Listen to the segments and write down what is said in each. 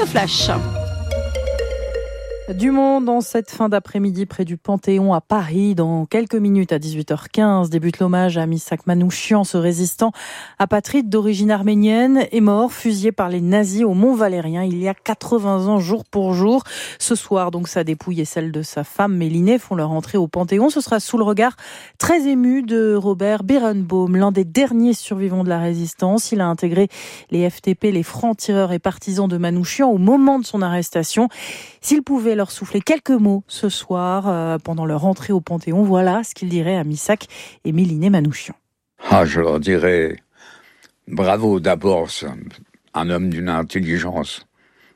le flash. Du monde en cette fin d'après-midi près du Panthéon à Paris. Dans quelques minutes à 18h15 débute l'hommage à Misak Manouchian, ce résistant apatride d'origine arménienne, est mort fusillé par les nazis au Mont Valérien il y a 80 ans jour pour jour. Ce soir, donc, sa dépouille et celle de sa femme Mélinée font leur entrée au Panthéon. Ce sera sous le regard très ému de Robert Berenbaum, l'un des derniers survivants de la résistance. Il a intégré les FTP, les francs-tireurs et partisans de Manouchian au moment de son arrestation. S'il pouvait souffler quelques mots ce soir euh, pendant leur entrée au Panthéon. Voilà ce qu'il dirait à Missak et Méliné Manouchian. Ah, je leur dirais bravo d'abord, un homme d'une intelligence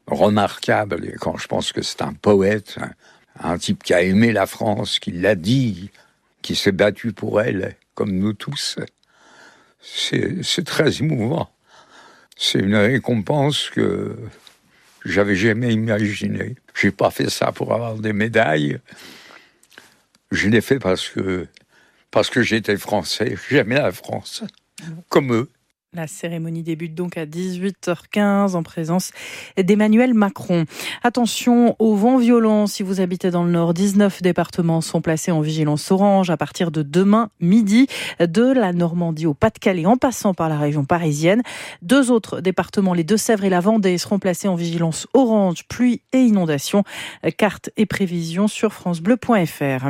remarquable. Quand je pense que c'est un poète, un type qui a aimé la France, qui l'a dit, qui s'est battu pour elle, comme nous tous, c'est très émouvant. C'est une récompense que j'avais jamais imaginé. J'ai pas fait ça pour avoir des médailles. Je l'ai fait parce que parce que j'étais français. J'aimais la France, comme eux. La cérémonie débute donc à 18h15 en présence d'Emmanuel Macron. Attention au vent violent si vous habitez dans le nord. 19 départements sont placés en vigilance orange à partir de demain midi de la Normandie au Pas-de-Calais en passant par la région parisienne. Deux autres départements, les Deux-Sèvres et la Vendée, seront placés en vigilance orange, pluie et inondation. Carte et prévision sur francebleu.fr.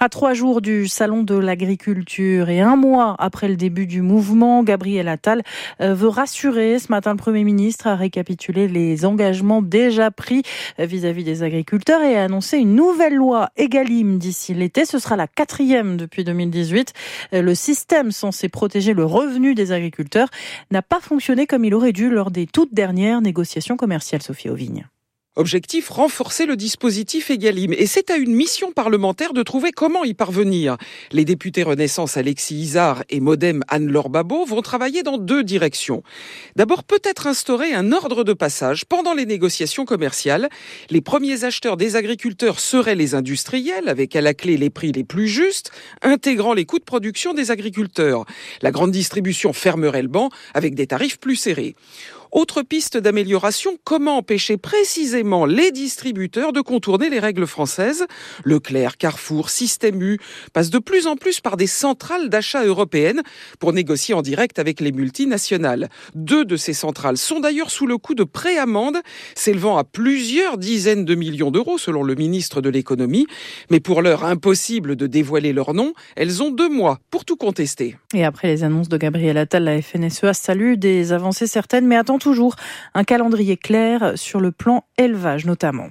À trois jours du salon de l'agriculture et un mois après le début du mouvement, Gabriel Attal euh, veut rassurer. Ce matin, le Premier ministre a récapitulé les engagements déjà pris vis-à-vis des agriculteurs et a annoncé une nouvelle loi Egalim d'ici l'été. Ce sera la quatrième depuis 2018. Euh, le système censé protéger le revenu des agriculteurs n'a pas fonctionné comme il aurait dû lors des toutes dernières négociations commerciales, Sophie Auvigne. Objectif, renforcer le dispositif Egalim. Et c'est à une mission parlementaire de trouver comment y parvenir. Les députés Renaissance Alexis Isard et Modem Anne-Laure Babot vont travailler dans deux directions. D'abord, peut-être instaurer un ordre de passage pendant les négociations commerciales. Les premiers acheteurs des agriculteurs seraient les industriels, avec à la clé les prix les plus justes, intégrant les coûts de production des agriculteurs. La grande distribution fermerait le banc avec des tarifs plus serrés. Autre piste d'amélioration, comment empêcher précisément les distributeurs de contourner les règles françaises? Leclerc, Carrefour, Système U passent de plus en plus par des centrales d'achat européennes pour négocier en direct avec les multinationales. Deux de ces centrales sont d'ailleurs sous le coup de préamende s'élevant à plusieurs dizaines de millions d'euros selon le ministre de l'économie. Mais pour l'heure impossible de dévoiler leur nom, elles ont deux mois pour tout contester. Et après les annonces de Gabriel Attal, la FNSEA salue des avancées certaines, mais toujours un calendrier clair sur le plan élevage notamment.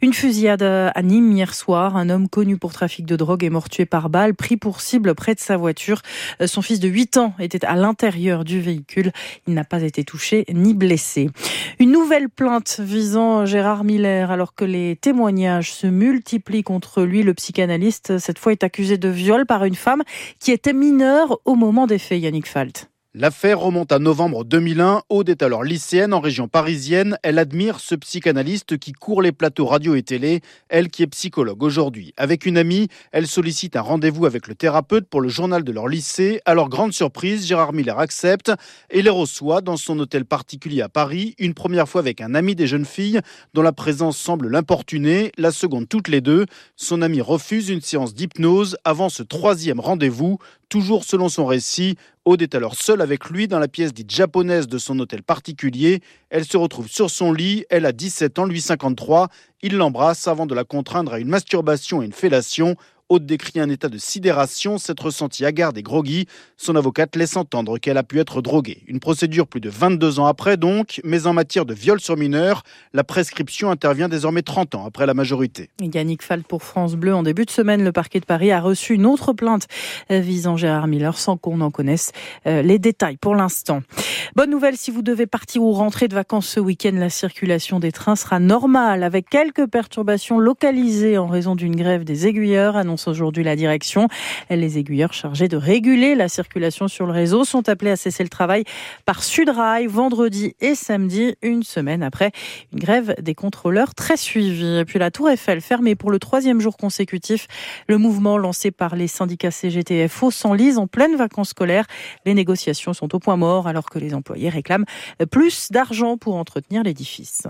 Une fusillade à Nîmes hier soir. Un homme connu pour trafic de drogue est mort tué par balle, pris pour cible près de sa voiture. Son fils de 8 ans était à l'intérieur du véhicule. Il n'a pas été touché ni blessé. Une nouvelle plainte visant Gérard Miller alors que les témoignages se multiplient contre lui. Le psychanalyste, cette fois, est accusé de viol par une femme qui était mineure au moment des faits, Yannick Falt. L'affaire remonte à novembre 2001. Aude est alors lycéenne en région parisienne. Elle admire ce psychanalyste qui court les plateaux radio et télé, elle qui est psychologue aujourd'hui. Avec une amie, elle sollicite un rendez-vous avec le thérapeute pour le journal de leur lycée. Alors, grande surprise, Gérard Miller accepte et les reçoit dans son hôtel particulier à Paris, une première fois avec un ami des jeunes filles dont la présence semble l'importuner, la seconde toutes les deux. Son ami refuse une séance d'hypnose avant ce troisième rendez-vous. Toujours selon son récit, Aude est alors seule avec lui dans la pièce dite japonaise de son hôtel particulier. Elle se retrouve sur son lit, elle a 17 ans, lui 53. Il l'embrasse avant de la contraindre à une masturbation et une fellation. Aude décrit un état de sidération, s'être ressentie hagarde et groggy. Son avocate laisse entendre qu'elle a pu être droguée. Une procédure plus de 22 ans après donc, mais en matière de viol sur mineur, la prescription intervient désormais 30 ans après la majorité. Yannick Fall pour France Bleu. En début de semaine, le parquet de Paris a reçu une autre plainte visant Gérard Miller sans qu'on en connaisse euh, les détails pour l'instant. Bonne nouvelle, si vous devez partir ou rentrer de vacances ce week-end, la circulation des trains sera normale avec quelques perturbations localisées en raison d'une grève des aiguilleurs, aujourd'hui la direction. Les aiguilleurs chargés de réguler la circulation sur le réseau sont appelés à cesser le travail par Sudrail vendredi et samedi, une semaine après une grève des contrôleurs très suivie. Puis la Tour Eiffel fermée pour le troisième jour consécutif. Le mouvement lancé par les syndicats CGTFO s'enlise en pleine vacances scolaires. Les négociations sont au point mort alors que les employés réclament plus d'argent pour entretenir l'édifice.